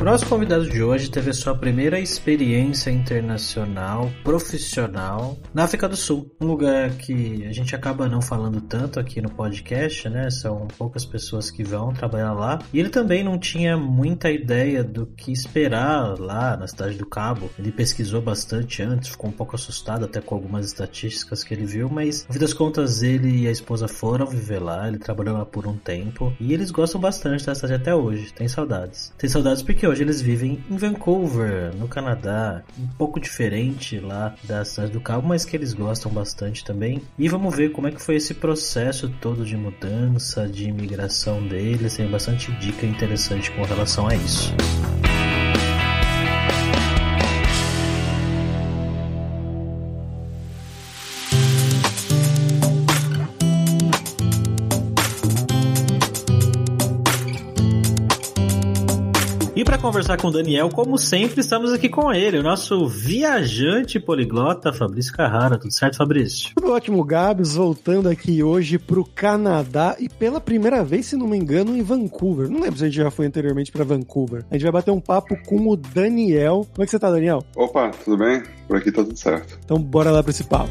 O nosso convidado de hoje teve a sua primeira experiência internacional, profissional, na África do Sul. Um lugar que a gente acaba não falando tanto aqui no podcast, né? São poucas pessoas que vão trabalhar lá. E ele também não tinha muita ideia do que esperar lá na cidade do Cabo. Ele pesquisou bastante antes, ficou um pouco assustado até com algumas estatísticas que ele viu, mas no fim das contas ele e a esposa foram viver lá, ele trabalhou lá por um tempo e eles gostam bastante da cidade até hoje. Tem saudades. Tem saudades porque hoje eles vivem em Vancouver, no Canadá, um pouco diferente lá da cidade do Cabo, mas que eles gostam bastante também. E vamos ver como é que foi esse processo todo de mudança, de imigração deles. Tem bastante dica interessante com relação a isso. Conversar com o Daniel, como sempre, estamos aqui com ele, o nosso viajante poliglota, Fabrício Carrara. Tudo certo, Fabrício? Tudo ótimo, Gabs. Voltando aqui hoje pro Canadá e pela primeira vez, se não me engano, em Vancouver. Não lembro se a gente já foi anteriormente para Vancouver. A gente vai bater um papo com o Daniel. Como é que você tá, Daniel? Opa, tudo bem? Por aqui tá tudo certo. Então bora lá para esse papo.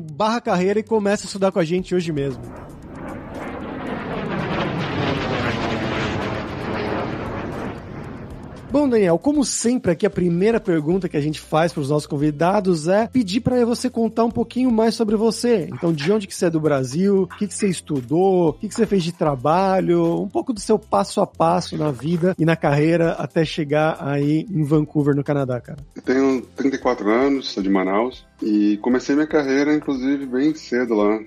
barra carreira e começa a estudar com a gente hoje mesmo. Bom, Daniel, como sempre aqui a primeira pergunta que a gente faz para os nossos convidados é pedir para você contar um pouquinho mais sobre você. Então, de onde que você é do Brasil, o que, que você estudou, o que, que você fez de trabalho, um pouco do seu passo a passo na vida e na carreira até chegar aí em Vancouver, no Canadá, cara. Eu tenho 34 anos, sou de Manaus e comecei minha carreira, inclusive, bem cedo lá,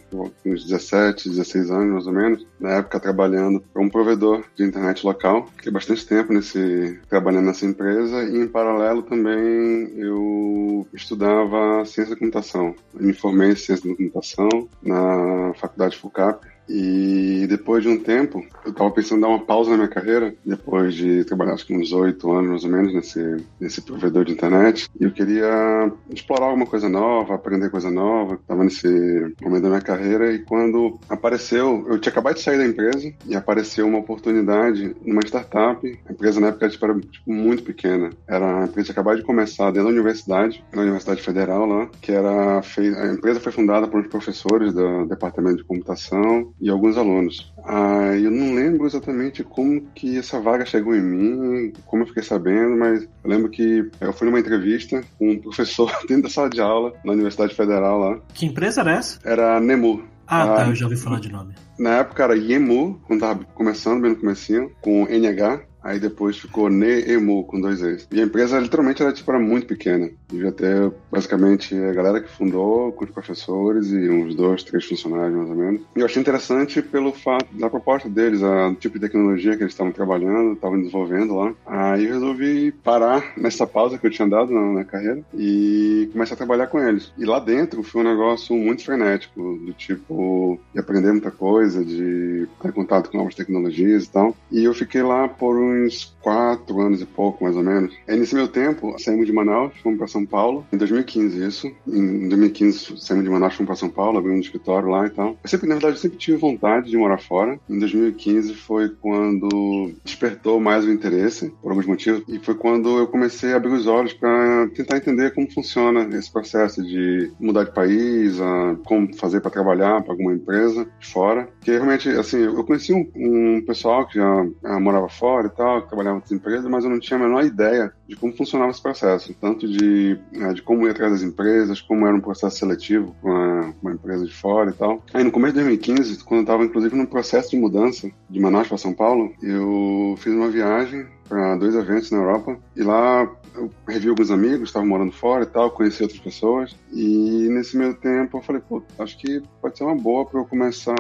uns 17, 16 anos mais ou menos, na época trabalhando para um provedor de internet local. Fiquei bastante tempo nesse trabalhando nessa empresa e em paralelo também eu estudava ciência da computação. Me formei em ciência da computação na faculdade FUCAP e depois de um tempo, eu estava pensando em dar uma pausa na minha carreira, depois de trabalhar acho que uns oito anos mais ou menos nesse, nesse provedor de internet. E eu queria explorar alguma coisa nova, aprender coisa nova. Estava nesse momento da minha carreira e quando apareceu, eu tinha acabado de sair da empresa e apareceu uma oportunidade numa startup. A empresa na época tipo, era tipo, muito pequena. Era a empresa acabava de começar dentro da universidade, na Universidade Federal lá, que era a empresa foi fundada por uns professores do departamento de computação e alguns alunos. Ah, eu não lembro exatamente como que essa vaga chegou em mim, como eu fiquei sabendo, mas eu lembro que eu fui numa entrevista com um professor dentro da sala de aula na Universidade Federal lá. Que empresa era essa? Era Nemu. Ah, tá, eu já ouvi falar de nome. Na época era Yemu, quando tava começando, bem no comecinho, com NH. Aí depois ficou NEMU com dois E's. E a empresa literalmente era, tipo, era muito pequena. Devia ter basicamente a galera que fundou, com os professores e uns dois, três funcionários mais ou menos. E eu achei interessante pelo fato da proposta deles, a tipo de tecnologia que eles estavam trabalhando, estavam desenvolvendo lá. Aí eu resolvi parar nessa pausa que eu tinha dado na, na carreira e começar a trabalhar com eles. E lá dentro foi um negócio muito frenético, do tipo de aprender muita coisa, de ter contato com novas tecnologias e tal. E eu fiquei lá por uns quatro anos e pouco, mais ou menos. Aí, nesse meu tempo, saímos de Manaus, fomos para São Paulo, em 2015, isso. Em 2015, saímos de Manaus, fomos para São Paulo, abrimos um escritório lá e tal. Eu sempre, na verdade, eu sempre tive vontade de morar fora. Em 2015 foi quando despertou mais o interesse, por alguns motivos, e foi quando eu comecei a abrir os olhos para tentar entender como funciona esse processo de mudar de país, como fazer para trabalhar para alguma empresa de fora. Porque realmente, assim, eu conheci um, um pessoal que já, já morava fora e tal, que trabalhava em outras empresas, mas eu não tinha a menor ideia de como funcionava esse processo, tanto de, né, de como ir atrás das empresas, como era um processo seletivo com uma, uma, empresa de fora e tal. Aí no começo de 2015, quando eu estava inclusive num processo de mudança de Manaus para São Paulo, eu fiz uma viagem para dois eventos na Europa e lá eu revi alguns amigos, estavam morando fora e tal, conheci outras pessoas e nesse meio tempo eu falei, pô, acho que pode ser uma boa para eu começar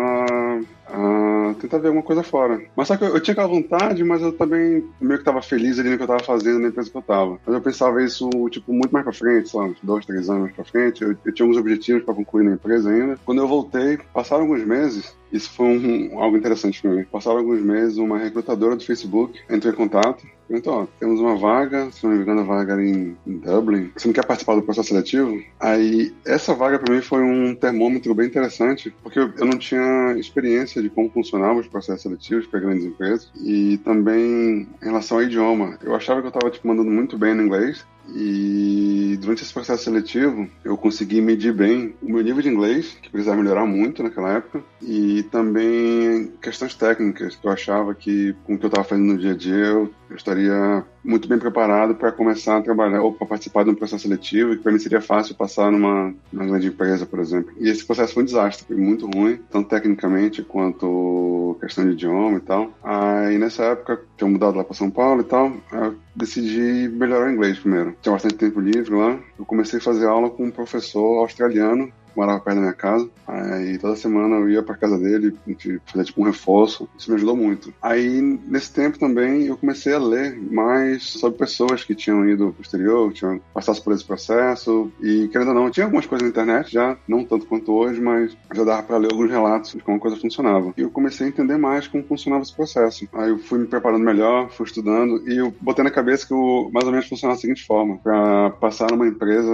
a tentar ver alguma coisa fora. Mas só que eu, eu tinha aquela vontade, mas eu também meio que estava feliz ali no que eu estava fazendo na empresa que estava. Mas eu pensava isso, tipo, muito mais para frente, sei lá, uns dois, três anos para frente. Eu, eu tinha alguns objetivos para concluir na empresa ainda. Quando eu voltei, passaram alguns meses isso foi um, algo interessante para mim. Passaram alguns meses, uma recrutadora do Facebook entrou em contato. Perguntou, ó, temos uma vaga, se não me engano, a vaga era em, em Dublin. Você não quer participar do processo seletivo? Aí, essa vaga para mim foi um termômetro bem interessante, porque eu, eu não tinha experiência de como funcionavam os processos seletivos para grandes empresas. E também em relação ao idioma. Eu achava que eu estava tipo, mandando muito bem no inglês, e durante esse processo seletivo, eu consegui medir bem o meu nível de inglês, que precisava melhorar muito naquela época, e também questões técnicas, que eu achava que com o que eu estava fazendo no dia a dia, eu, estaria muito bem preparado para começar a trabalhar ou para participar de um processo seletivo, que para mim seria fácil passar numa, numa grande empresa, por exemplo. E esse processo foi um desastre, foi muito ruim, tanto tecnicamente quanto questão de idioma e tal. Aí nessa época, tinha mudado lá para São Paulo e tal, eu decidi melhorar o inglês primeiro. Tinha bastante tempo livre lá, eu comecei a fazer aula com um professor australiano morava perto da minha casa. Aí toda semana eu ia pra casa dele, a gente fazia tipo um reforço. Isso me ajudou muito. Aí nesse tempo também eu comecei a ler mais sobre pessoas que tinham ido pro exterior, que tinham passado por esse processo. E querendo ou não, tinha algumas coisas na internet já, não tanto quanto hoje, mas já dava pra ler alguns relatos de como a coisa funcionava. E eu comecei a entender mais como funcionava esse processo. Aí eu fui me preparando melhor, fui estudando e eu botei na cabeça que o mais ou menos funcionava da seguinte forma: pra passar numa empresa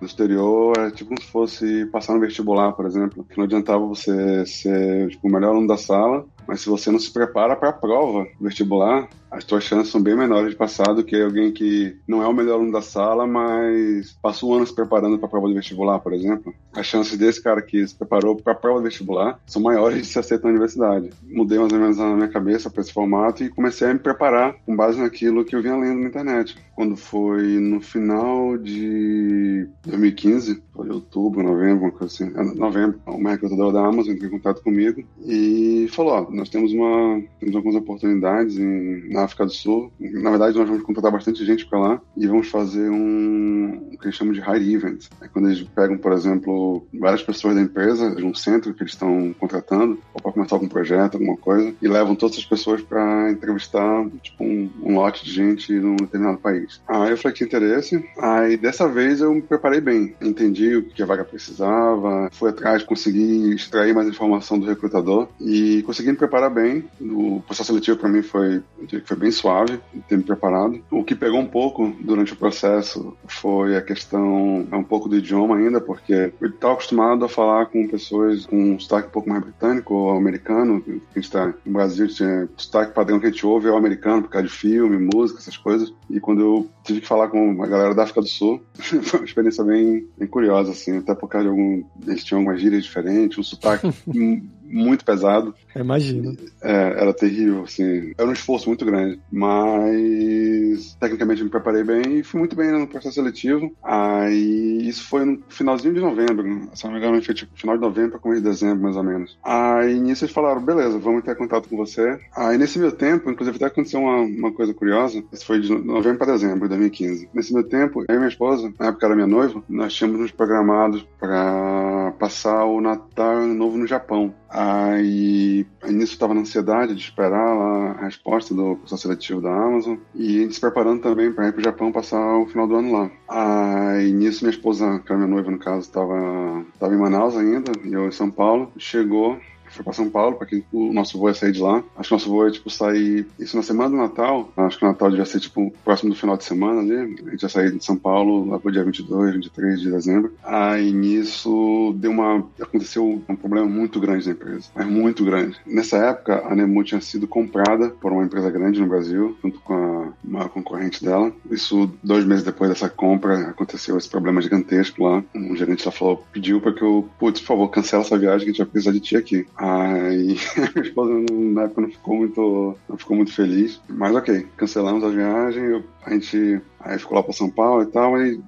do exterior é tipo como se fosse passar no vestibular, por exemplo, que não adiantava você ser tipo, o melhor aluno da sala, mas se você não se prepara para a prova vestibular, as suas chances são bem menores de passar do que alguém que não é o melhor aluno da sala, mas passou um ano se preparando para a prova de vestibular, por exemplo. As chances desse cara que se preparou para a prova de vestibular são maiores de se aceitar na universidade. Mudei mais ou menos na minha cabeça para esse formato e comecei a me preparar com base naquilo que eu vinha lendo na internet. Quando foi no final de 2015, foi outubro, novembro, uma coisa assim, é, novembro, uma recrutadora da Amazon entrou em contato comigo e falou: ó, nós temos uma temos algumas oportunidades em, na África do Sul. Na verdade, nós vamos contratar bastante gente para lá e vamos fazer um o que eles chamam de hire event. É quando eles pegam, por exemplo, várias pessoas da empresa de um centro que eles estão contratando ou para começar algum projeto, alguma coisa e levam todas as pessoas para entrevistar tipo um, um, lote de gente num determinado país. Aí eu falei que interesse. Aí dessa vez eu me preparei bem, entendi o que a vaga precisava, fui atrás, consegui extrair mais informação do recrutador e consegui me preparar bem. O processo seletivo para mim foi, foi bem suave, ter me preparado. O que pegou um pouco durante o processo foi a questão, é um pouco do idioma ainda, porque eu estava acostumado a falar com pessoas com um sotaque um pouco mais britânico ou americano. A gente está no Brasil, tinha sotaque padrão que a gente ouve é o americano, por causa de filme, música, essas coisas. E quando eu tive que falar com a galera da África do Sul, foi uma experiência bem, bem curiosa, assim, até por causa de algum. Eles tinham algumas gírias diferentes, um sotaque muito pesado. Imagino. É, era terrível, assim. Era um esforço muito grande. Mas tecnicamente me preparei bem e fui muito bem no processo seletivo. Aí isso foi no finalzinho de novembro. Se não me engano, foi tipo final de novembro para começo de dezembro, mais ou menos. Aí nisso eles falaram, beleza, vamos ter contato com você. Aí nesse meu tempo, inclusive até aconteceu uma, uma coisa curiosa. Isso foi de novembro para dezembro de 2015. Nesse meu tempo, eu e minha esposa, na época era minha noiva, nós tínhamos nos programados para passar o Natal Ano Novo no Japão. Aí, nisso estava na ansiedade de esperar lá a resposta do processo seletivo da Amazon e a gente se preparando também para ir para o Japão passar o final do ano lá. Aí, nisso, minha esposa, que era minha noiva no caso, estava tava em Manaus ainda, e eu em São Paulo, chegou foi para São Paulo, para que o nosso voo ia sair de lá. Acho que o nosso voo ia, tipo, sair... Isso na semana do Natal. Acho que o Natal devia ser, tipo, próximo do final de semana ali. A gente ia sair de São Paulo lá pro dia 22, 23 de dezembro. Aí, nisso, deu uma... Aconteceu um problema muito grande na empresa. Mas muito grande. Nessa época, a Nemu tinha sido comprada por uma empresa grande no Brasil, junto com a, uma concorrente dela. Isso, dois meses depois dessa compra, aconteceu esse problema gigantesco lá. Um gerente lá falou, pediu para que eu, putz, por favor, cancela essa viagem que a gente vai precisar de ti aqui. Aí minha esposa na época não ficou muito, não ficou muito feliz. Mas ok, cancelamos a viagem, a gente Aí ficou lá pra São Paulo e tal, e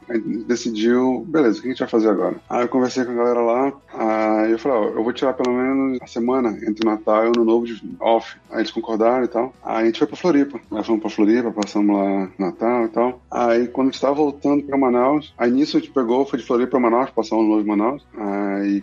decidiu, beleza, o que a gente vai fazer agora? Aí eu conversei com a galera lá, aí eu falei, ó, eu vou tirar pelo menos a semana entre Natal e Ano Novo de off. Aí eles concordaram e tal. Aí a gente foi pra Floripa. Nós fomos pra Floripa, passamos lá Natal e tal. Aí quando a gente tava voltando pra Manaus, aí nisso a gente pegou, foi de Floripa pra Manaus, passar um ano novo em Manaus.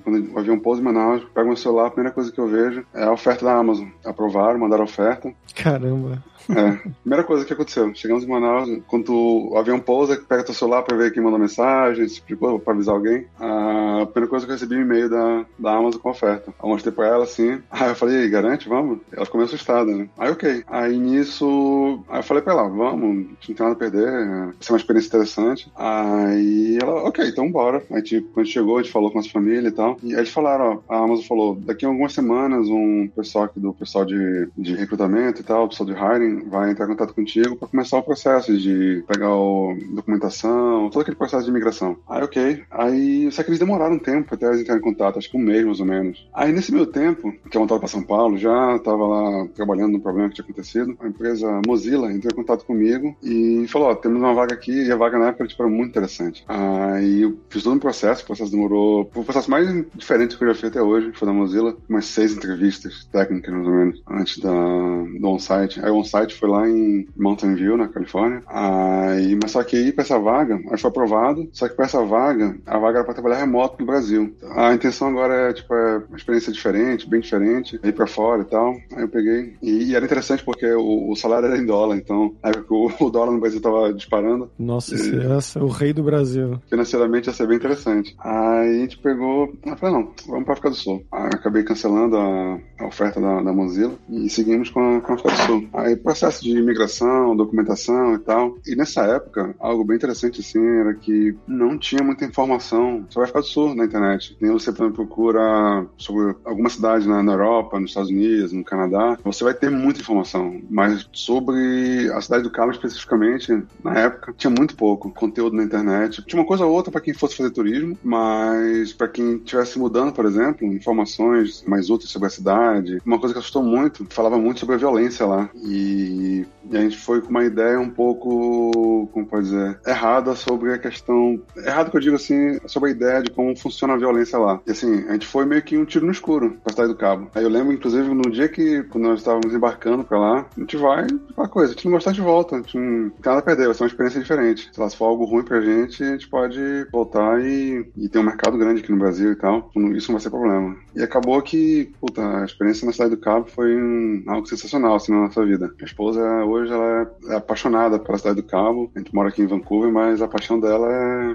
Quando o avião pousa em Manaus, pego meu celular, a primeira coisa que eu vejo é a oferta da Amazon. Aprovaram, mandaram a oferta. Caramba. É, primeira coisa que aconteceu, chegamos em Manaus, quando o avião pousa, pega teu celular pra ver quem mandou mensagem, tipo pra avisar alguém. A primeira coisa que eu recebi um e-mail da, da Amazon com oferta. Eu mostrei pra ela assim, aí eu falei, garante, vamos? Ela ficou meio assustada, né? Aí ok. Aí nisso, aí eu falei pra ela, vamos, não tem nada a perder, vai ser uma experiência interessante. Aí ela, ok, então bora. Aí tipo, quando chegou, a gente falou com a nossa família e tal. E aí eles falaram, ó, a Amazon falou, daqui a algumas semanas um pessoal aqui do pessoal de, de recrutamento e tal, pessoal de hiring, vai entrar em contato contigo para começar o processo de pegar a documentação, todo aquele processo de imigração. Aí, ok. Aí, só que eles demoraram um tempo até eles entrarem em contato, acho que um mês mais ou menos. Aí, nesse meio tempo, que eu voltava para São Paulo, já estava lá trabalhando no problema que tinha acontecido, a empresa Mozilla entrou em contato comigo e falou: Ó, temos uma vaga aqui, e a vaga na época tipo, era muito interessante. Aí, eu fiz todo um processo, o processo demorou. O processo mais diferente que eu já fiz até hoje foi da Mozilla, umas seis entrevistas técnicas, mais ou menos, antes da, do on-site. Aí, o on-site foi lá em Mountain View, na Califórnia. Aí, mas só que aí, para essa vaga, aí foi aprovado, só que para essa vaga, a vaga era para trabalhar remoto no Brasil. A intenção agora é, tipo, é uma experiência diferente, bem diferente, ir para fora e tal. Aí eu peguei. E, e era interessante porque o, o, salário era em dólar, então, aí o, o dólar no Brasil tava disparando. Nossa, e, é o rei do Brasil. Financeiramente ia ser bem interessante. Aí a gente pegou, eu falei, não, vamos para África do Sul. Aí acabei cancelando a, a oferta da, da Mozilla e seguimos com a, com a África do Sul. Aí processo de imigração, documentação e tal. E nessa época, algo bem interessante assim era que não tinha muita informação sobre a África do Sul na internet. Nem você procura sobre alguma cidade na, na Europa, nos Estados Unidos, no Canadá, você vai ter muita informação. Mas sobre a cidade do Cabo especificamente, na época, tinha muito pouco conteúdo na internet. Tinha uma coisa ou outra para quem fosse fazer turismo, mas para quem estivesse mudando, por exemplo, informações mais úteis sobre a cidade. Uma coisa que assustou muito, falava muito sobre a violência lá. E e a gente foi com uma ideia um pouco, como pode dizer, errada sobre a questão. Errado que eu digo assim, sobre a ideia de como funciona a violência lá. E assim, a gente foi meio que um tiro no escuro pra sair do cabo. Aí eu lembro, inclusive, no dia que, quando nós estávamos embarcando pra lá, a gente vai, aquela coisa, a gente não gostar de volta, a gente não tem nada a perder, vai ser uma experiência diferente. Sei lá, se for algo ruim pra gente, a gente pode voltar e, e ter um mercado grande aqui no Brasil e tal. Isso não vai ser problema. E acabou que, puta, a experiência na cidade do cabo foi um, algo sensacional, assim, na nossa vida. Minha esposa hoje ela é apaixonada pela cidade do Cabo. A gente mora aqui em Vancouver, mas a paixão dela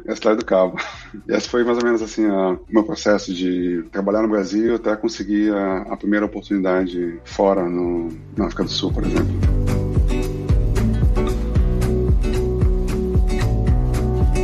é a cidade do Cabo. E esse foi mais ou menos assim o meu processo de trabalhar no Brasil até conseguir a, a primeira oportunidade fora no, na África do Sul, por exemplo.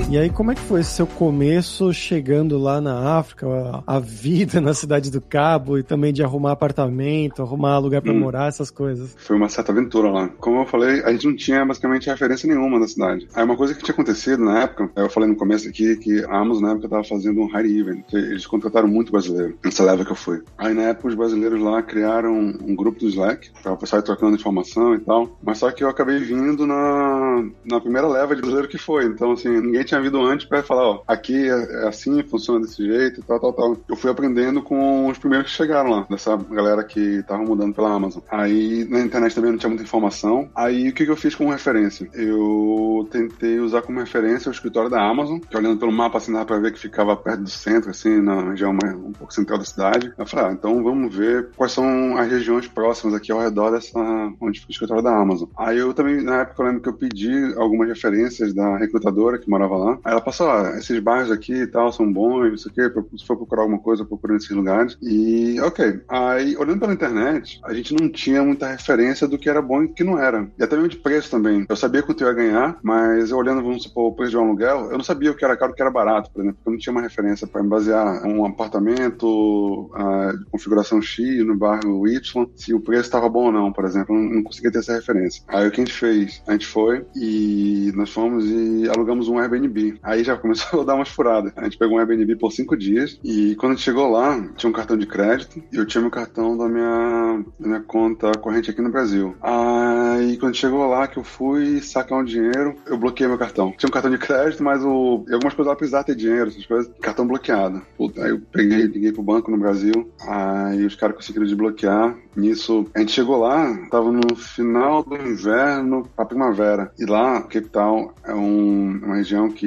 E aí, como é que foi esse seu começo chegando lá na África, a, a vida na cidade do Cabo e também de arrumar apartamento, arrumar lugar para hum. morar, essas coisas? Foi uma certa aventura lá. Como eu falei, a gente não tinha basicamente referência nenhuma da cidade. Aí uma coisa que tinha acontecido na época, eu falei no começo aqui que a Amazon na época estava fazendo um hire event, eles contrataram muito brasileiro nessa leva que eu fui. Aí na época os brasileiros lá criaram um grupo do Slack o pessoal trocando informação e tal. Mas só que eu acabei vindo na, na primeira leva de brasileiro que foi. Então assim, ninguém tinha vindo antes para falar, ó, aqui é, é, assim, funciona desse jeito tal, tal, tal. Eu fui aprendendo com os primeiros que chegaram lá, dessa galera que tava mudando pela Amazon. Aí na internet também não tinha muita informação. Aí o que, que eu fiz como referência? Eu tentei usar como referência o escritório da Amazon, que olhando pelo mapa assim dava pra ver que ficava perto do centro, assim, na região mais, um pouco central da cidade. Eu falei, ah, então vamos ver quais são as regiões próximas aqui ao redor dessa, onde fica o escritório da Amazon. Aí eu também, na época, eu lembro que eu pedi algumas referências da recrutadora que morava lá. Aí ela passou, ah, esses bairros aqui e tal são bons, não sei o quê, se for procurar alguma coisa, procura nesses lugares. E, ok. Aí, olhando pela internet, a gente não tinha muita referência do que era bom e do que não era. E até mesmo de preço também. Eu sabia quanto eu ia ganhar, mas eu olhando, vamos supor, o preço de um aluguel, eu não sabia o que era caro e o que era barato, por exemplo, porque eu não tinha uma referência para me basear um apartamento uh, de configuração X no bairro Y, se o preço estava bom ou não, por exemplo. Eu não conseguia ter essa referência. Aí o que a gente fez? A gente foi e nós fomos e alugamos um Airbnb Airbnb. Aí já começou a dar umas furadas. A gente pegou um Airbnb por cinco dias e quando a gente chegou lá, tinha um cartão de crédito e eu tinha meu cartão da minha, da minha conta corrente aqui no Brasil. Aí quando chegou lá que eu fui sacar um dinheiro, eu bloqueei meu cartão. Tinha um cartão de crédito, mas o, algumas coisas lá precisava ter dinheiro, essas coisas. Cartão bloqueado. Puta, aí eu peguei, liguei pro banco no Brasil, aí os caras conseguiram desbloquear. Nisso, a gente chegou lá, tava no final do inverno pra primavera. E lá, Cape Town é um, uma região que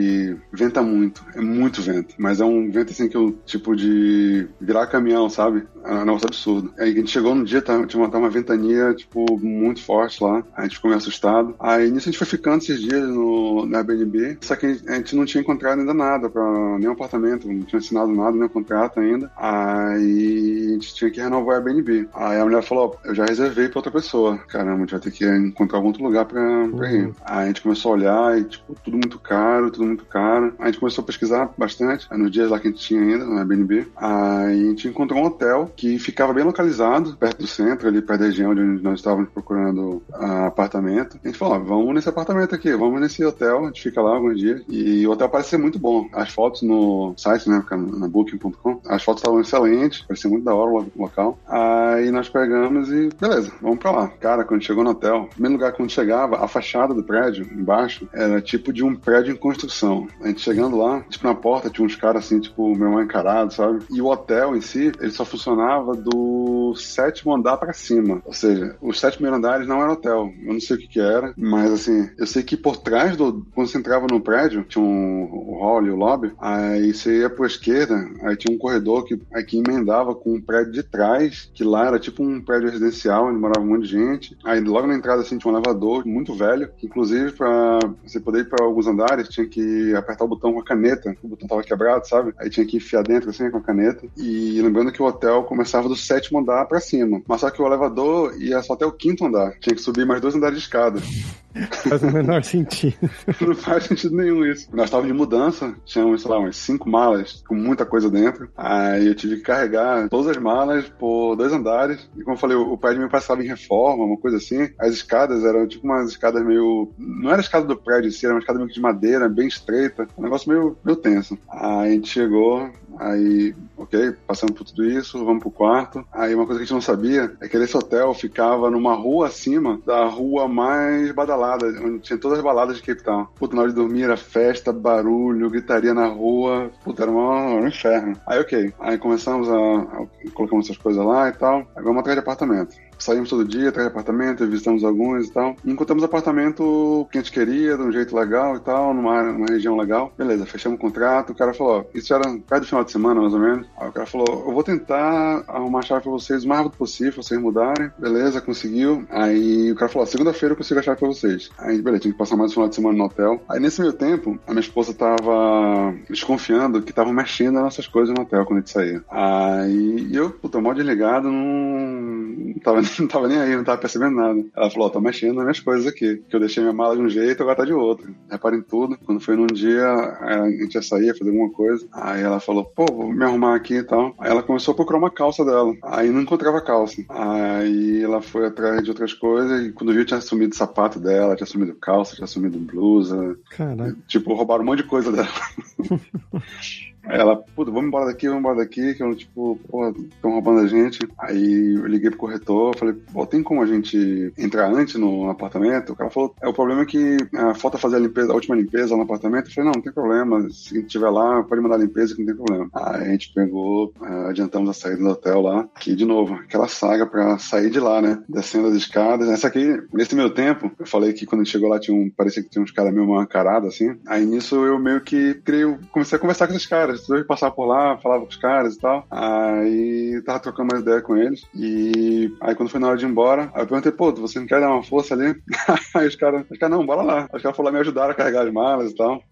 venta muito, é muito vento. Mas é um vento assim que eu, tipo de virar caminhão, sabe? É um negócio absurdo. Aí a gente chegou no dia, tá, tinha uma, uma ventania, tipo, muito forte lá. A gente ficou meio assustado. Aí nisso a gente foi ficando esses dias no, na Airbnb, só que a gente não tinha encontrado ainda nada, pra nenhum apartamento, não tinha assinado nada, nenhum contrato ainda. Aí a gente tinha que renovar o Airbnb. Aí a mulher falou: Eu já reservei pra outra pessoa. Caramba, a gente vai ter que encontrar algum outro lugar pra, pra ir. Uhum. Aí a gente começou a olhar e, tipo, tudo muito caro, tudo muito caro. A gente começou a pesquisar bastante, aí, nos dias lá que a gente tinha ainda, no Airbnb. Aí a gente encontrou um hotel que ficava bem localizado, perto do centro, ali perto da região onde nós estávamos procurando uh, apartamento. A gente falou: Vamos nesse apartamento aqui, vamos nesse hotel, a gente fica lá alguns dias. E o hotel parece ser muito bom. As fotos no site, né, na booking.com, as fotos estavam excelentes, parecia muito da hora o local. Aí nós pegamos e beleza, vamos pra lá. Cara, quando chegou no hotel, primeiro lugar quando chegava, a fachada do prédio, embaixo, era tipo de um prédio em construção. A gente chegando lá, tipo na porta tinha uns caras assim, tipo, meu mal encarado, sabe? E o hotel em si, ele só funcionava do sétimo andar para cima. Ou seja, os sete primeiros andares não era hotel. Eu não sei o que que era, mas assim, eu sei que por trás do. Quando você entrava no prédio, tinha um, o hall e o lobby, aí você ia pra esquerda, aí tinha um corredor que, aí que emendava com um prédio de trás, que lá era tipo um prédio residencial, onde morava um monte de gente. Aí logo na entrada assim tinha um elevador muito velho, que inclusive para você poder ir para alguns andares tinha que apertar o botão com a caneta, o botão tava quebrado, sabe? Aí tinha que enfiar dentro assim com a caneta. E lembrando que o hotel começava do sétimo andar para cima, mas só que o elevador ia só até o quinto andar, tinha que subir mais dois andares de escada. Faz o menor sentido. Não faz sentido nenhum isso. Nós estávamos de mudança, tínhamos, sei lá, umas cinco malas com muita coisa dentro. Aí eu tive que carregar todas as malas por dois andares. E como eu falei, o prédio me passava em reforma, uma coisa assim. As escadas eram tipo umas escadas meio. Não era a escada do prédio em si, era uma escada meio de madeira, bem estreita. Um negócio meio, meio tenso. Aí a gente chegou, aí, ok, passamos por tudo isso, vamos pro quarto. Aí uma coisa que a gente não sabia é que esse hotel ficava numa rua acima da rua mais badalada, onde tinha todas as baladas de Cape Town. Puta, na hora de dormir era festa, barulho, gritaria na rua. Puta, era um, inferno. Aí, ok. Aí começamos a, a colocamos essas coisas lá e tal. Aí vamos atrás de apartamento saímos todo dia, atrás apartamento, visitamos alguns e tal. Encontramos apartamento que a gente queria, de um jeito legal e tal, numa, numa região legal. Beleza, fechamos o contrato. O cara falou: ó, isso era perto do final de semana, mais ou menos. Aí o cara falou: eu vou tentar arrumar a chave pra vocês o mais rápido possível, vocês mudarem. Beleza, conseguiu. Aí o cara falou: segunda-feira eu consigo a chave pra vocês. Aí, beleza, tinha que passar mais um final de semana no hotel. Aí nesse meio tempo, a minha esposa tava desconfiando que estavam mexendo nas nossas coisas no hotel quando a gente saía. Aí eu, puta, mal desligado, não, não tava não tava nem aí, não tava percebendo nada. Ela falou, ó, tô mexendo nas minhas coisas aqui. Que eu deixei minha mala de um jeito, agora tá de outro. Repara em tudo. Quando foi num dia, a gente ia sair, ia fazer alguma coisa. Aí ela falou, pô, vou me arrumar aqui e tal. Aí ela começou a procurar uma calça dela. Aí não encontrava calça. Aí ela foi atrás de outras coisas e quando viu, tinha sumido sapato dela, tinha sumido calça, tinha sumido blusa. Caraca. Tipo, roubaram um monte de coisa dela. Ela, puta, vamos embora daqui, vamos embora daqui, que eu, tipo, porra, estão roubando a gente. Aí eu liguei pro corretor, falei, pô, tem como a gente entrar antes no apartamento? O cara falou, é, o problema é que é, falta fazer a limpeza, a última limpeza no apartamento. Eu falei, não, não tem problema, se estiver lá, pode mandar a limpeza que não tem problema. Aí a gente pegou, é, adiantamos a saída do hotel lá, que, de novo, aquela saga pra sair de lá, né? Descendo as escadas. Essa aqui, nesse meu tempo, eu falei que quando a gente chegou lá tinha um, parecia que tinha uns caras meio mal encarados, assim. Aí nisso eu meio que creio, comecei a conversar com esses caras eu passar por lá, falava com os caras e tal. Aí tava trocando uma ideia com eles. E aí quando foi na hora de ir embora, aí eu perguntei, pô, você não quer dar uma força ali? aí os caras, os caras, não, bora lá. Os caras foram lá me ajudaram a carregar as malas e tal.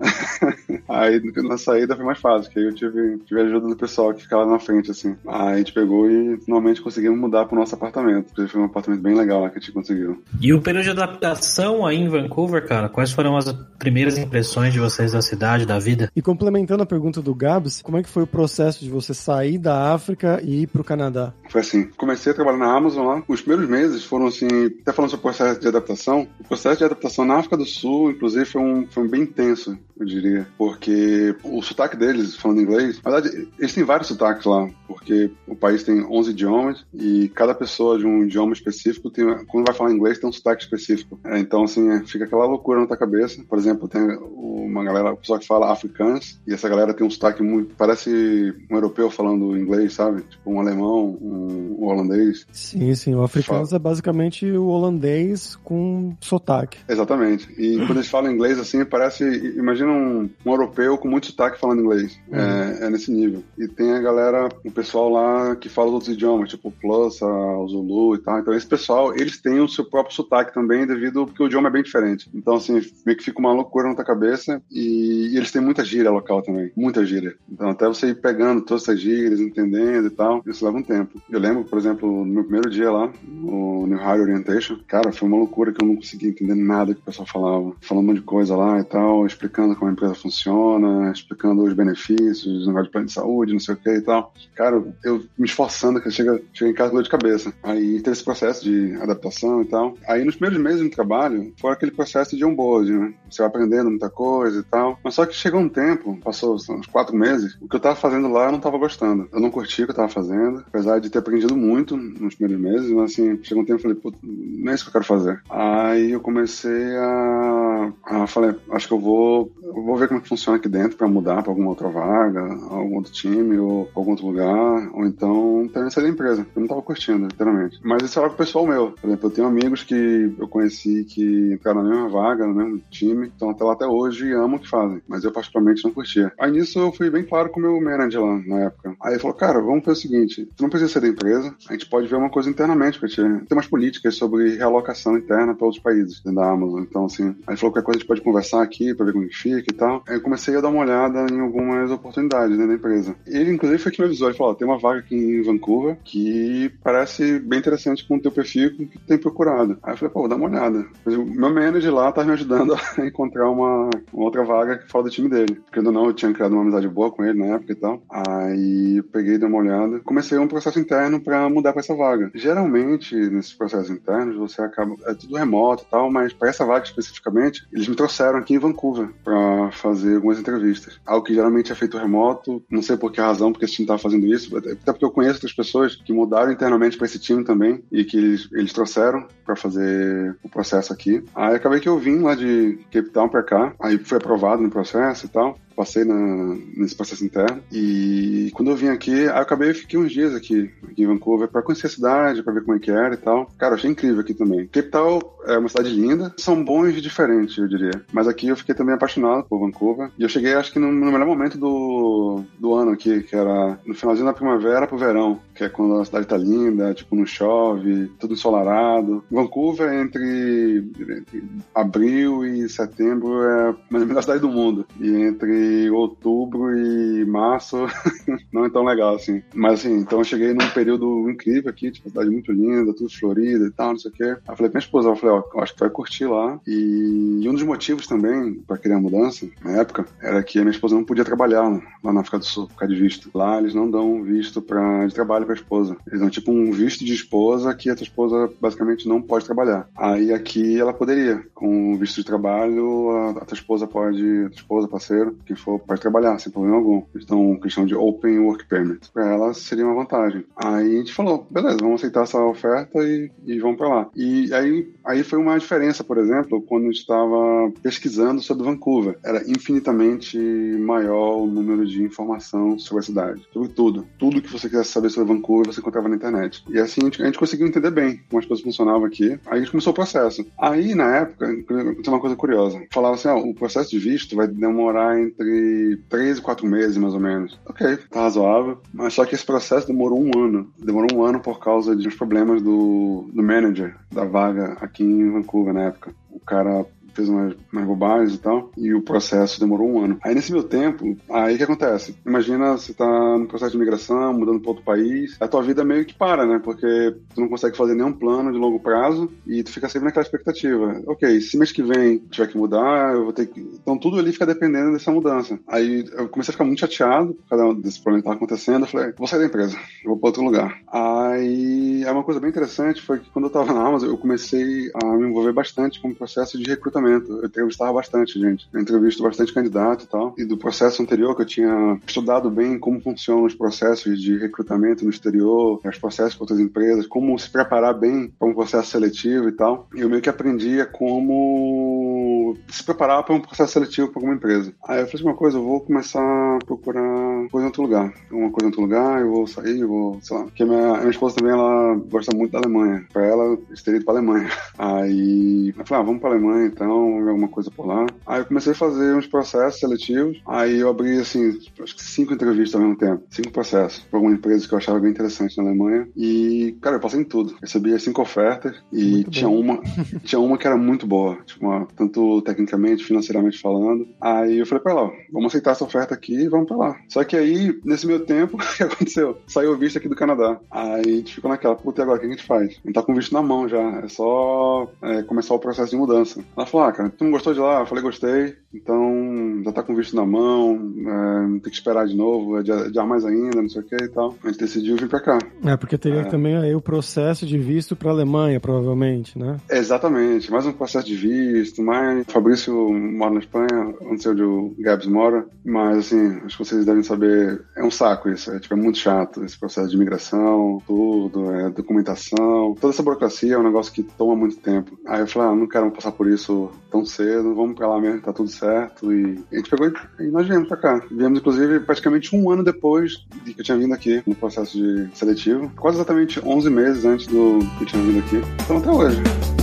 aí na saída foi mais fácil, que aí eu tive, tive ajuda do pessoal que ficava na frente, assim. Aí a gente pegou e finalmente conseguimos mudar pro nosso apartamento. Foi um apartamento bem legal lá que a gente conseguiu. E o período de adaptação aí em Vancouver, cara, quais foram as primeiras impressões de vocês da cidade, da vida? E complementando a pergunta do Gabs, como é que foi o processo de você sair da África e ir pro Canadá? Foi assim, comecei trabalhar na Amazon lá. Os primeiros meses foram assim, até falando sobre o processo de adaptação. O processo de adaptação na África do Sul, inclusive, foi um, foi um bem intenso, eu diria. Porque o sotaque deles, falando inglês, na verdade, eles têm vários sotaques lá, porque o país tem 11 idiomas e cada pessoa de um idioma específico, tem, quando vai falar inglês, tem um sotaque específico. É, então, assim, fica aquela loucura na tua cabeça. Por exemplo, tem uma galera, o pessoal que fala africans, e essa galera tem um sotaque muito. parece um europeu falando inglês, sabe? Tipo um alemão, um, holandês. Sim, sim. O africano é basicamente o holandês com sotaque. Exatamente. E quando eles falam inglês assim, parece. Imagina um, um europeu com muito sotaque falando inglês. Uhum. É, é, nesse nível. E tem a galera, o pessoal lá que fala os outros idiomas, tipo o Plus, o Zulu e tal. Então esse pessoal, eles têm o seu próprio sotaque também, devido porque o idioma é bem diferente. Então, assim, meio que fica uma loucura na tua cabeça. E, e eles têm muita gíria local também. Muita gíria. Então, até você ir pegando todas essas gírias, entendendo e tal, isso leva um tempo. Eu lembro, por exemplo, no meu primeiro dia lá, no New Hire Orientation, cara, foi uma loucura que eu não conseguia entender nada que o pessoal falava. Falando um monte de coisa lá e tal, explicando como a empresa funciona, explicando os benefícios, os negócios de plano de saúde, não sei o que e tal. Cara, eu me esforçando, que chega, chega em casa com dor de cabeça. Aí teve esse processo de adaptação e tal. Aí nos primeiros meses de trabalho, foi aquele processo de onboard, né? Você vai aprendendo muita coisa e tal. Mas só que chegou um tempo, passou uns quatro meses, o que eu tava fazendo lá eu não tava gostando. Eu não curti o que eu tava fazendo, apesar de ter aprendido muito nos primeiros meses, mas assim, chegou um tempo e falei, pô, não é isso que eu quero fazer. Aí eu comecei a, a falei, acho que eu vou, eu vou ver como que funciona aqui dentro para mudar para alguma outra vaga, algum outro time ou algum outro lugar, ou então também sair da empresa. Eu não tava curtindo, literalmente. Mas isso era com o pessoal meu. Por exemplo, eu tenho amigos que eu conheci que entraram na mesma vaga, no mesmo time, estão até lá até hoje e amam o que fazem. Mas eu particularmente não curtia. Aí nisso eu fui bem claro com o meu manager lá na época. Aí ele falou, cara, vamos fazer o seguinte, tu não precisa ser da empresa, a gente pode ver uma coisa internamente pra ti. Tem umas políticas sobre realocação interna para outros países dentro da Amazon. Então, assim, aí ele falou que a coisa a gente pode conversar aqui pra ver como que fica e tal. Aí eu comecei a dar uma olhada em algumas oportunidades dentro da empresa. Ele, inclusive, foi que me avisou. Ele falou, tem uma vaga aqui em Vancouver que parece bem interessante com o teu perfil com o que tu tem procurado. Aí eu falei, pô, dar uma olhada. O meu manager lá tá me ajudando a encontrar uma, uma outra vaga que fala do time dele. Porque não, eu tinha criado uma amizade boa com ele na época e tal. Aí peguei, dei uma olhada. Comecei um processo interno para mudar para essa vaga. Geralmente, nesses processos internos, você acaba. É tudo remoto e tal, mas para essa vaga especificamente, eles me trouxeram aqui em Vancouver para fazer algumas entrevistas. Algo que geralmente é feito remoto, não sei por que razão, porque esse time estava fazendo isso, até porque eu conheço outras pessoas que mudaram internamente para esse time também e que eles, eles trouxeram para fazer o processo aqui. Aí acabei que eu vim lá de Cape Town para cá, aí fui aprovado no processo e tal passei na, nesse processo interno. E quando eu vim aqui, eu acabei fiquei uns dias aqui, aqui em Vancouver para conhecer a cidade, para ver como é que era e tal. Cara, achei incrível aqui também. Cape Town é uma cidade linda, são bons e diferentes, eu diria. Mas aqui eu fiquei também apaixonado por Vancouver. E eu cheguei, acho que no, no melhor momento do, do ano aqui, que era no finalzinho da primavera pro verão, que é quando a cidade tá linda, tipo, não chove, tudo ensolarado. Vancouver, entre, entre abril e setembro, é a melhor cidade do mundo. E entre outubro e março não é tão legal, assim. Mas assim, então eu cheguei num período incrível aqui, tipo, cidade muito linda, tudo florida e tal, não sei o quê. Aí eu falei pra minha esposa, eu falei, ó, acho que vai curtir lá. E, e um dos motivos também pra querer a mudança, na época, era que a minha esposa não podia trabalhar lá na África do Sul, por causa de visto. Lá eles não dão visto pra, de trabalho pra esposa. Eles dão tipo um visto de esposa que a tua esposa basicamente não pode trabalhar. Aí aqui ela poderia. Com visto de trabalho, a, a tua esposa pode, a tua esposa, parceiro, que for, pode trabalhar sem problema algum. Então, questão de Open Work Permit. Para ela seria uma vantagem. Aí a gente falou, beleza, vamos aceitar essa oferta e, e vamos para lá. E aí, aí foi uma diferença, por exemplo, quando a gente estava pesquisando sobre Vancouver. Era infinitamente maior o número de informação sobre a cidade. Sobre tudo. Tudo que você quisesse saber sobre Vancouver, você encontrava na internet. E assim a gente, a gente conseguiu entender bem como as coisas funcionavam aqui. Aí a gente começou o processo. Aí, na época, aconteceu uma coisa curiosa. Falava assim, ó, o processo de visto vai demorar entre 3 e 4 meses, mais ou menos. Ok, tá razoável. Mas só que esse processo demorou um ano. Demorou um ano por causa de uns problemas do, do manager da vaga aqui em Vancouver na época. O cara fez umas, umas bobagens e tal, e o processo demorou um ano. Aí nesse meu tempo, aí o que acontece? Imagina você tá no processo de migração, mudando para outro país, a tua vida meio que para, né? Porque tu não consegue fazer nenhum plano de longo prazo e tu fica sempre naquela expectativa. Ok, se mês que vem tiver que mudar, eu vou ter que. Então tudo ali fica dependendo dessa mudança. Aí eu comecei a ficar muito chateado por causa desse problema que estava acontecendo. Eu falei, vou sair da empresa, vou para outro lugar. Aí é uma coisa bem interessante foi que quando eu estava na Amazon, eu comecei a me envolver bastante com o processo de recrutamento. Eu entrevistava bastante gente. Eu entrevisto bastante candidato e tal. E do processo anterior que eu tinha estudado bem como funcionam os processos de recrutamento no exterior, os processos com outras empresas, como se preparar bem para um processo seletivo e tal. E eu meio que aprendia como se preparar para um processo seletivo para alguma empresa. Aí eu falei uma coisa, eu vou começar a procurar coisa em outro lugar. Uma coisa em outro lugar, eu vou sair, eu vou, sei lá. Porque minha, minha esposa também, ela gosta muito da Alemanha. Para ela, eu teria ido para Alemanha. Aí eu falei, ah, vamos para Alemanha então, alguma coisa por lá. Aí eu comecei a fazer uns processos seletivos. Aí eu abri, assim, acho que cinco entrevistas ao mesmo tempo. Cinco processos. Para alguma empresa que eu achava bem interessante na Alemanha. E, cara, eu passei em tudo. Recebi cinco ofertas e muito tinha bom. uma tinha uma que era muito boa. Tipo, uma, tanto tecnicamente, financeiramente falando. Aí eu falei pra ela, vamos aceitar essa oferta aqui e vamos pra lá. Só que aí, nesse meu tempo, o que aconteceu? Saiu o visto aqui do Canadá. Aí a gente ficou naquela, puta, e agora, o que a gente faz? A gente tá com o visto na mão já. É só é, começar o processo de mudança. Ela falou, ah, cara, tu não gostou de lá? Eu falei, gostei. Então, já tá com visto na mão, é, tem que esperar de novo, adiar mais ainda, não sei o que e tal. A gente decidiu vir pra cá. É, porque teria é. também aí o processo de visto pra Alemanha, provavelmente, né? Exatamente. Mais um processo de visto, mais... O Fabrício mora na Espanha, não sei onde o Gabs mora, mas, assim, acho que vocês devem saber, é um saco isso. É, tipo, é muito chato esse processo de imigração, tudo, é, documentação. Toda essa burocracia é um negócio que toma muito tempo. Aí eu falei, ah, não quero passar por isso tão cedo, vamos pra lá mesmo, tá tudo certo. E a gente pegou e nós viemos pra cá. Viemos, inclusive, praticamente um ano depois de que eu tinha vindo aqui no processo de seletivo. Quase exatamente 11 meses antes do que eu tinha vindo aqui. Então, até hoje.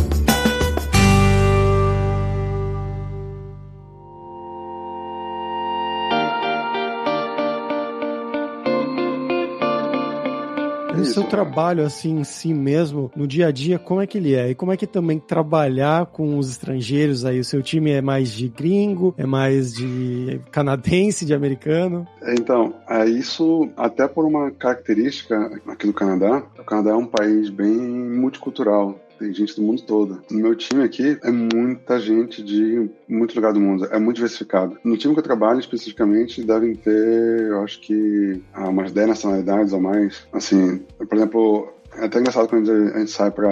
Seu trabalho assim em si mesmo, no dia a dia, como é que ele é? E como é que também trabalhar com os estrangeiros aí? O seu time é mais de gringo, é mais de canadense, de americano? Então, é isso até por uma característica aqui do Canadá. O Canadá é um país bem multicultural tem gente do mundo todo. No meu time aqui é muita gente de muito lugar do mundo, é muito diversificado. No time que eu trabalho especificamente devem ter, eu acho que ah, umas 10 nacionalidades ou mais. Assim, por exemplo, é até engraçado quando a gente sai pra,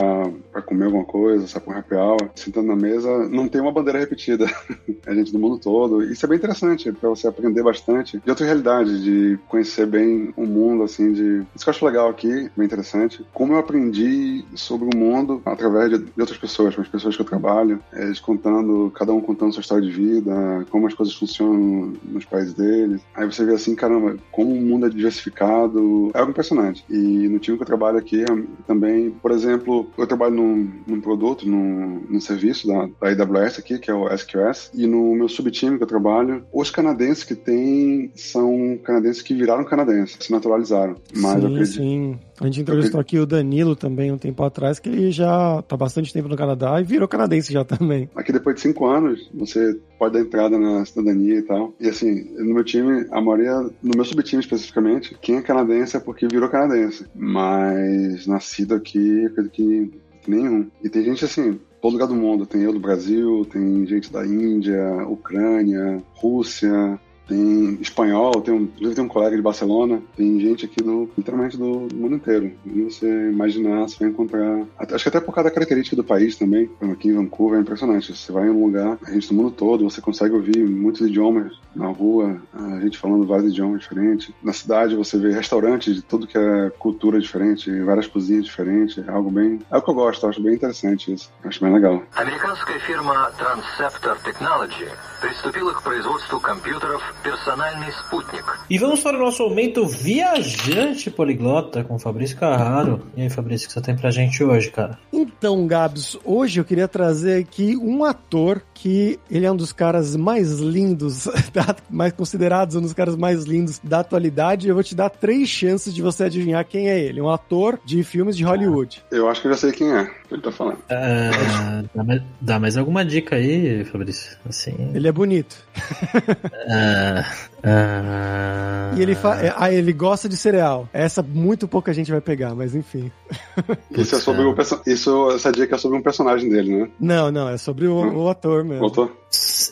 pra comer alguma coisa, sai pra um happy hour, sentando na mesa, não tem uma bandeira repetida. é gente do mundo todo. Isso é bem interessante, pra você aprender bastante de outra realidade, de conhecer bem o mundo, assim, de... Isso que eu acho legal aqui, bem interessante. Como eu aprendi sobre o mundo através de, outras pessoas, com as pessoas que eu trabalho, eles contando, cada um contando sua história de vida, como as coisas funcionam nos países deles. Aí você vê assim, caramba, como o mundo é diversificado. É algo impressionante. E no time que eu trabalho aqui, também, por exemplo, eu trabalho num, num produto, num, num serviço da, da AWS aqui, que é o SQS, e no meu subtime que eu trabalho, os canadenses que tem são canadenses que viraram canadenses, se naturalizaram. Mas sim, eu acredito, sim. A gente entrevistou aqui o Danilo também um tempo atrás, que ele já está bastante tempo no Canadá e virou canadense já também. Aqui depois de cinco anos, você pode dar entrada na cidadania e tal. E assim, no meu time, a maioria, no meu subtime especificamente, quem é canadense é porque virou canadense. Mas nascido aqui, acredito que nenhum. E tem gente assim, todo lugar do mundo. Tem eu do Brasil, tem gente da Índia, Ucrânia, Rússia, tem espanhol, tem um, inclusive tem um colega de Barcelona, tem gente aqui do, literalmente do, do mundo inteiro. E você imaginar, você vai encontrar. Acho que até por causa da característica do país também, aqui em Vancouver é impressionante. Você vai em um lugar, a gente do mundo todo, você consegue ouvir muitos idiomas na rua, a gente falando vários idiomas diferentes. Na cidade você vê restaurantes de tudo que é cultura diferente, várias cozinhas diferentes. É algo bem. É o que eu gosto, acho bem interessante isso. Acho bem legal. Американская фирма Transceptor Technology приступила к производству компьютеров персональный спутник. E vamos para o nosso momento viajante poliglota com Fabrício Carraro. E aí, Fabrício, o que você tem pra gente hoje, cara? Então, Gabs, hoje eu queria trazer aqui um ator que ele é um dos caras mais lindos, mais considerados um dos caras mais lindos da atualidade. Eu vou te dar três chances de você adivinhar quem é ele. Um ator de filmes de Hollywood. Eu acho que eu já sei quem é que ele tá falando. Uh, dá, mais, dá, mais, alguma dica aí, Fabrício? Assim... Ele é bonito. uh, uh... E ele, fa... ah, ele gosta de cereal. Essa muito pouca gente vai pegar, mas enfim. Isso é sobre o perso... Isso, essa dica é sobre um personagem dele, né? Não, não, é sobre o, o ator mesmo. O ator?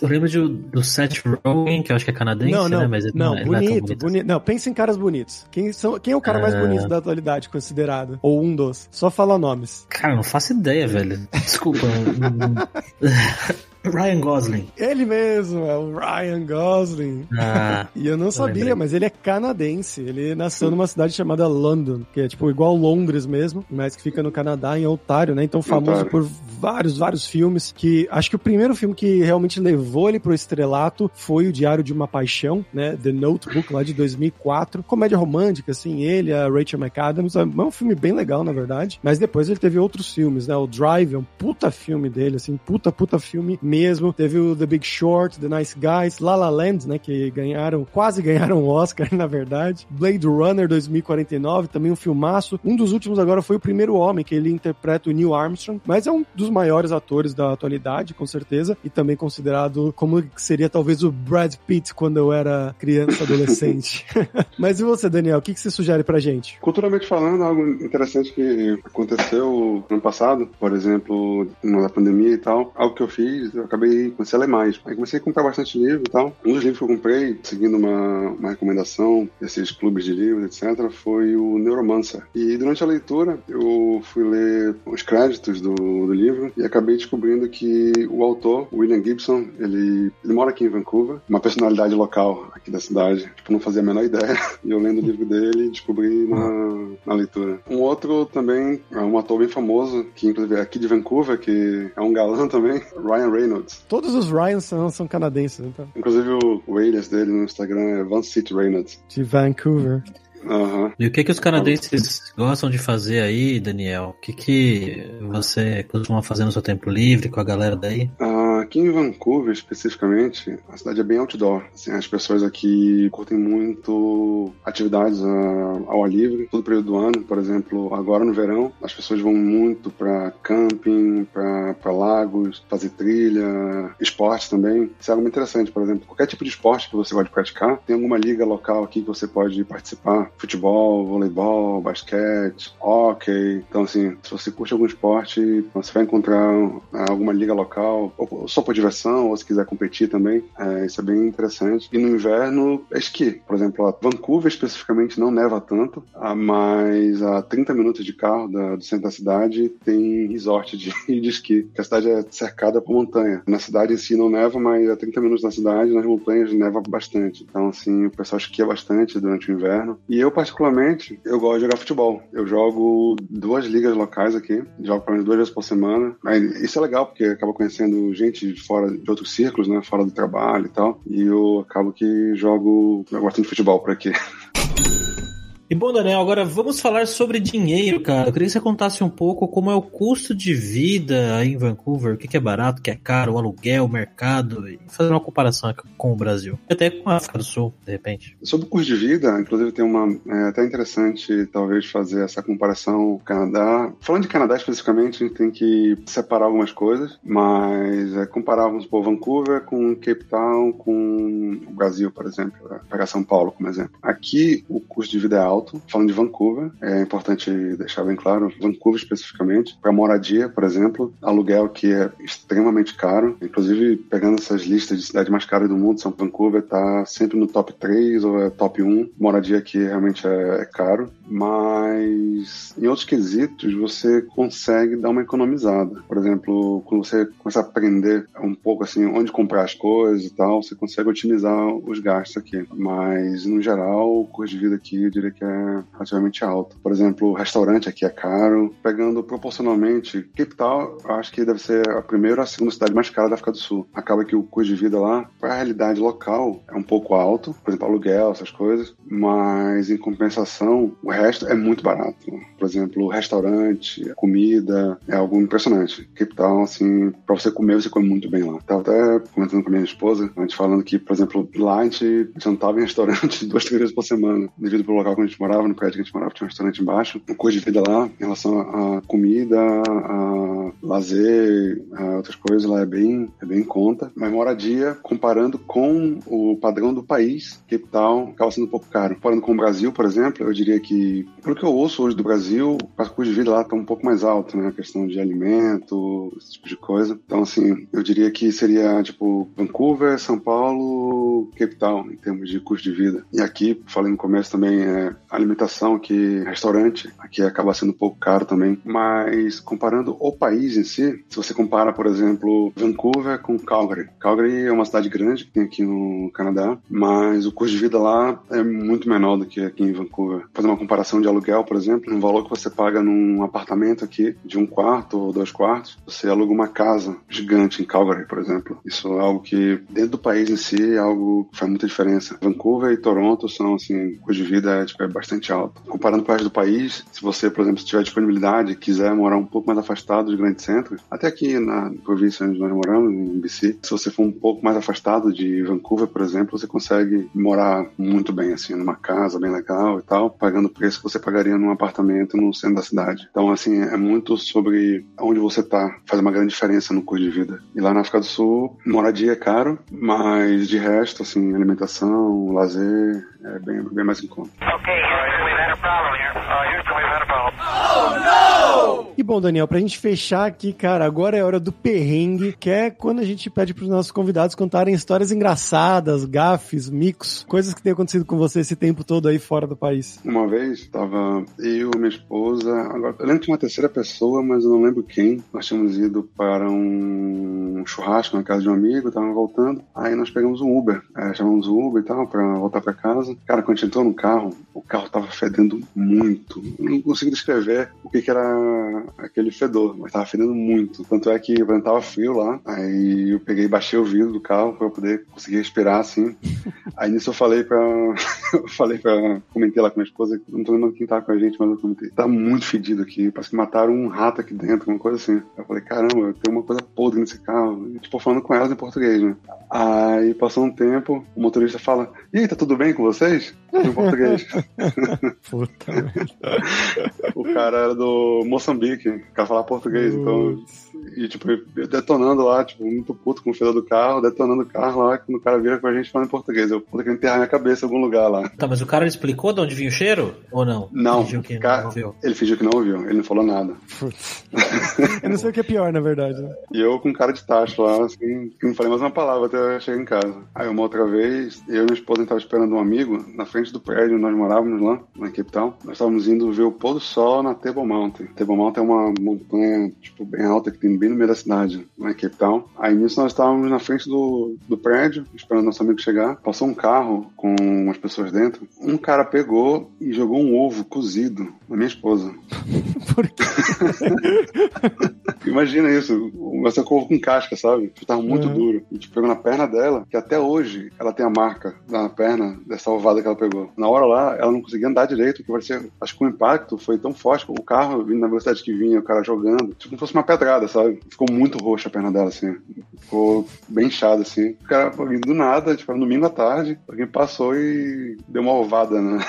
Eu lembro de, do Seth Rogen, que eu acho que é canadense, não, não, né? Mas não, não, bonito, não, é bonito. Não, pensa em caras bonitos. Quem, são, quem é o cara mais bonito da atualidade considerado? Ou um dos? Só fala nomes. Cara, não faço ideia, velho. Desculpa. Ryan Gosling. Ele mesmo, é o Ryan Gosling. Ah, e eu não sabia, lembrei. mas ele é canadense. Ele nasceu numa cidade chamada London, que é tipo igual Londres mesmo, mas que fica no Canadá, em Ontário, né? Então famoso Ontário. por vários, vários filmes que acho que o primeiro filme que realmente levou ele pro estrelato foi o Diário de uma Paixão, né? The Notebook, lá de 2004. Comédia romântica, assim, ele, a Rachel McAdams. É um filme bem legal, na verdade. Mas depois ele teve outros filmes, né? O Drive é um puta filme dele, assim, puta, puta filme mesmo. Teve o The Big Short, The Nice Guys, La La Land, né, que ganharam, quase ganharam o Oscar, na verdade. Blade Runner 2049, também um filmaço. Um dos últimos agora foi o Primeiro Homem, que ele interpreta o Neil Armstrong, mas é um dos maiores atores da atualidade, com certeza, e também considerado como seria talvez o Brad Pitt quando eu era criança, adolescente. mas e você, Daniel, o que, que você sugere pra gente? Culturalmente falando, algo interessante que aconteceu no passado, por exemplo, na pandemia e tal, algo que eu fiz, eu acabei comecei a ler mais. Aí comecei a comprar bastante livro e tal. Um dos livros que eu comprei, seguindo uma, uma recomendação desses clubes de livros, etc., foi o Neuromancer. E durante a leitura, eu fui ler os créditos do, do livro e acabei descobrindo que o autor, William Gibson, ele, ele mora aqui em Vancouver, uma personalidade local aqui da cidade. Tipo, não fazia a menor ideia. E eu lendo o livro dele, descobri na, na leitura. Um outro também, é um ator bem famoso, que inclusive é aqui de Vancouver, que é um galã também, Ryan Reynolds. Todos os Ryans são, são canadenses, então. Inclusive o, o alias dele no Instagram é Van City Reynolds. De Vancouver. Uhum. E o que que os canadenses gostam de fazer aí, Daniel? O que que você costuma fazer no seu tempo livre com a galera daí? Uh, aqui em Vancouver, especificamente, a cidade é bem outdoor. Assim, as pessoas aqui curtem muito atividades uh, ao ar livre, todo período do ano. Por exemplo, agora no verão, as pessoas vão muito para camping, para lagos, fazer trilha, esporte também. Isso é algo muito interessante, por exemplo, qualquer tipo de esporte que você pode praticar, tem alguma liga local aqui que você pode participar futebol, voleibol, basquete, hockey. Então, assim, se você curte algum esporte, você vai encontrar ah, alguma liga local, ou só por diversão, ou se quiser competir também. É, isso é bem interessante. E no inverno, é esqui. Por exemplo, Vancouver especificamente não neva tanto, ah, mas a 30 minutos de carro da, do centro da cidade tem resort de, de esqui, que a cidade é cercada por montanha. Na cidade em si não neva, mas a 30 minutos da cidade, nas montanhas, neva bastante. Então, assim, o pessoal esquia bastante durante o inverno. E eu, particularmente, eu gosto de jogar futebol. Eu jogo duas ligas locais aqui, jogo pelo menos duas vezes por semana. Mas isso é legal, porque acaba conhecendo gente de fora de outros círculos, né? Fora do trabalho e tal. E eu acabo que jogo bastante futebol por aqui. E bom, Daniel, agora vamos falar sobre dinheiro, cara. Eu queria que você contasse um pouco como é o custo de vida em Vancouver, o que é barato, o que é caro, o aluguel, o mercado, e fazer uma comparação com o Brasil. Até com a África do Sul, de repente. Sobre o custo de vida, inclusive tem uma. É até interessante talvez fazer essa comparação Canadá. Falando de Canadá especificamente, a gente tem que separar algumas coisas, mas é, comparar, vamos supor, Vancouver com Cape Town, com o Brasil, por exemplo, pegar São Paulo como exemplo. Aqui o custo de vida é alto alto. Falando de Vancouver, é importante deixar bem claro, Vancouver especificamente, para moradia, por exemplo, aluguel que é extremamente caro. Inclusive, pegando essas listas de cidades mais caras do mundo, São Vancouver está sempre no top 3 ou é top 1. Moradia que realmente é, é caro. mas em outros quesitos você consegue dar uma economizada. Por exemplo, quando você começa a aprender um pouco assim onde comprar as coisas e tal, você consegue otimizar os gastos aqui. Mas no geral, o custo de vida aqui eu diria que é relativamente alto. Por exemplo, o restaurante aqui é caro. Pegando proporcionalmente, Cape Town, acho que deve ser a primeira ou a segunda cidade mais cara da África do Sul. Acaba que o custo de vida lá, para a realidade local, é um pouco alto, por exemplo, aluguel, essas coisas, mas em compensação, o resto é muito barato. Por exemplo, restaurante, comida, é algo impressionante. Cape Town, assim, para você comer, você come muito bem lá. Tava até comentando com a minha esposa, a gente falando que, por exemplo, lá a gente jantava em restaurante duas, três vezes por semana, devido pro local que a gente morava, no prédio que a gente morava, tinha um restaurante embaixo. O custo de vida lá, em relação a comida, a lazer, a outras coisas, lá é bem, é bem em conta. Mas moradia, comparando com o padrão do país, Cape Town acaba sendo um pouco caro. Comparando com o Brasil, por exemplo, eu diria que, pelo que eu ouço hoje do Brasil, o custo de vida lá está um pouco mais alto, né? A questão de alimento, esse tipo de coisa. Então, assim, eu diria que seria, tipo, Vancouver, São Paulo, Cape Town, em termos de custo de vida. E aqui, falei no começo também, é alimentação, que restaurante, aqui acaba sendo um pouco caro também. Mas, comparando o país em si, se você compara, por exemplo, Vancouver com Calgary. Calgary é uma cidade grande que tem aqui no Canadá, mas o custo de vida lá é muito menor do que aqui em Vancouver. Fazer uma comparação de aluguel, por exemplo, um valor que você paga num apartamento aqui de um quarto ou dois quartos, você aluga uma casa gigante em Calgary, por exemplo. Isso é algo que, dentro do país em si, é algo que faz muita diferença. Vancouver e Toronto são, assim, o custo de vida é, tipo, é bastante alto. Comparando com o resto do país, se você, por exemplo, tiver disponibilidade e quiser morar um pouco mais afastado dos grandes centros, até aqui na província onde nós moramos, em BC, se você for um pouco mais afastado de Vancouver, por exemplo, você consegue morar muito bem, assim, numa casa bem legal e tal, pagando o preço que você pagaria num apartamento no centro da cidade. Então, assim, é muito sobre onde você tá, faz uma grande diferença no custo de vida. E lá na África do Sul, moradia é caro, mas de resto, assim, alimentação, lazer, é bem, bem mais em conta. Okay, All right, we had a problem here. Uh, here's E bom, Daniel, pra gente fechar aqui, cara, agora é hora do perrengue, que é quando a gente pede pros nossos convidados contarem histórias engraçadas, gafes, micos, coisas que têm acontecido com você esse tempo todo aí fora do país. Uma vez, tava eu, minha esposa, agora, eu lembro tinha uma terceira pessoa, mas eu não lembro quem. Nós tínhamos ido para um churrasco na casa de um amigo, tava voltando, aí nós pegamos um Uber, é, chamamos o Uber e tal, pra voltar pra casa. Cara, quando a gente entrou no carro, o carro tava fedendo muito. Eu não consigo descrever o que, que era aquele fedor, mas tava fedendo muito. Tanto é que tava frio lá, aí eu peguei e baixei o vidro do carro pra poder conseguir respirar assim. aí nisso eu falei pra. eu falei pra. Comentei lá com minha esposa, não tô lembrando quem tava com a gente, mas eu comentei. Tá muito fedido aqui, parece que mataram um rato aqui dentro, uma coisa assim. Eu falei, caramba, tem uma coisa podre nesse carro. E, tipo, falando com elas em português, né? Aí passou um tempo, o motorista fala: E aí, tá tudo bem com vocês? Em português. Puta O cara era do Moçambique, o cara falava português, então. E, tipo, detonando lá, tipo, muito puto com o fedor do carro, detonando o carro lá, quando o cara vira com a gente falando em português. Eu puta que enterrar minha cabeça em algum lugar lá. Tá, mas o cara explicou de onde vinha o cheiro? Ou não? Não. Fingiu que cara, não ouviu. Ele fingiu que não ouviu, ele não falou nada. eu não sei o que é pior, na verdade. Né? E eu com cara de tacho lá, assim, não falei mais uma palavra até chegar em casa. Aí uma outra vez, eu e minha esposa estava esperando um amigo na frente do prédio onde nós morávamos lá, na Cape Town. Nós estávamos indo ver o pôr do sol na Table Mountain. Table Mountain é uma montanha, tipo, bem alta que tem bem no meio da cidade, em Cape Town. Aí nisso nós estávamos na frente do, do prédio, esperando nosso amigo chegar. Passou um carro com umas pessoas dentro. Um cara pegou e jogou um ovo cozido na minha esposa. Por quê? Imagina isso, você ovo com casca, sabe? Tava muito uhum. duro. E tipo, pegou na perna dela, que até hoje ela tem a marca na perna dessa ovada que ela pegou. Na hora lá, ela não conseguia andar direito, porque parecia, acho que o impacto foi tão forte, o carro vindo na velocidade que vinha, o cara jogando, tipo como fosse uma pedrada, sabe? Ficou muito roxa a perna dela, assim. Ficou bem inchada, assim. O cara, do nada, tipo, no domingo à tarde, alguém passou e deu uma ovada, né?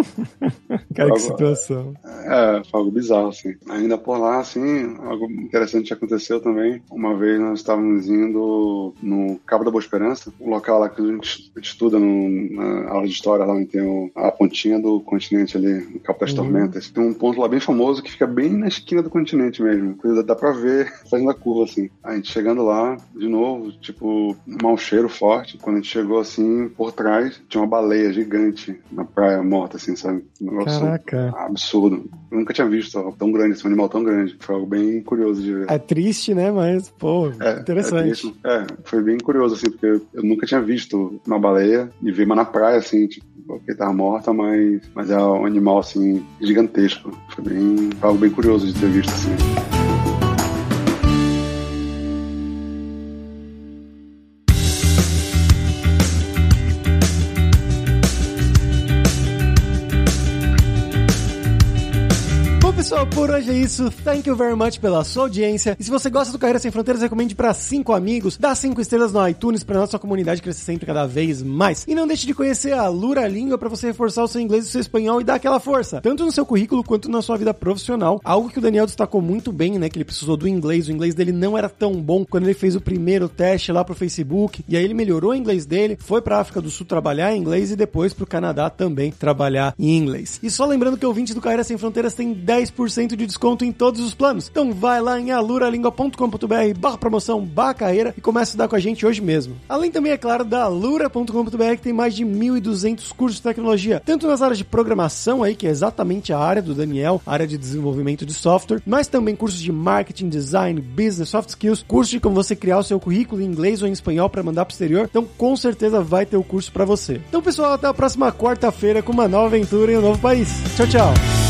cara, que situação. É, foi algo bizarro, assim. Ainda por lá, assim, algo interessante aconteceu também. Uma vez nós estávamos indo no Cabo da Boa Esperança, um local lá que a gente estuda no, na aula de história, lá onde tem o, a pontinha do continente ali, no Cabo das uhum. Tormentas. Tem um ponto lá bem famoso que fica bem na esquina do continente mesmo. Dá pra ver fazendo a curva, assim. A gente chegando lá, de novo, tipo, um mau cheiro forte. Quando a gente chegou assim, por trás, tinha uma baleia gigante na praia morta, assim, sabe? Um negócio Caraca. absurdo. Eu nunca tinha visto tão grande, esse animal tão grande. Foi algo bem curioso de ver. É triste, né? Mas, pô, É, interessante. É, é, foi bem curioso, assim, porque eu nunca tinha visto uma baleia e vi uma na praia, assim, tipo, porque tava morta, mas, mas é um animal, assim, gigantesco. Foi bem, foi algo bem curioso de ter visto, assim. Por hoje é isso. Thank you very much pela sua audiência. E se você gosta do Carreira Sem Fronteiras, recomende para cinco amigos, dá cinco estrelas no iTunes para nossa comunidade crescer sempre cada vez mais. E não deixe de conhecer a Lura Língua para você reforçar o seu inglês e o seu espanhol e dar aquela força, tanto no seu currículo quanto na sua vida profissional. Algo que o Daniel destacou muito bem, né, que ele precisou do inglês. O inglês dele não era tão bom quando ele fez o primeiro teste lá pro Facebook, e aí ele melhorou o inglês dele, foi pra África do Sul trabalhar em inglês e depois pro Canadá também trabalhar em inglês. E só lembrando que o ouvinte do Carreira Sem Fronteiras tem 10% de desconto em todos os planos. Então vai lá em aluralingua.com.br barra promoção barra carreira e comece a estudar com a gente hoje mesmo. Além também, é claro, da alura.com.br que tem mais de 1.200 cursos de tecnologia, tanto nas áreas de programação aí, que é exatamente a área do Daniel, área de desenvolvimento de software, mas também cursos de marketing, design, business, soft skills, cursos de como você criar o seu currículo em inglês ou em espanhol para mandar pro exterior. Então, com certeza vai ter o curso para você. Então, pessoal, até a próxima quarta-feira com uma nova aventura em um novo país. Tchau, tchau.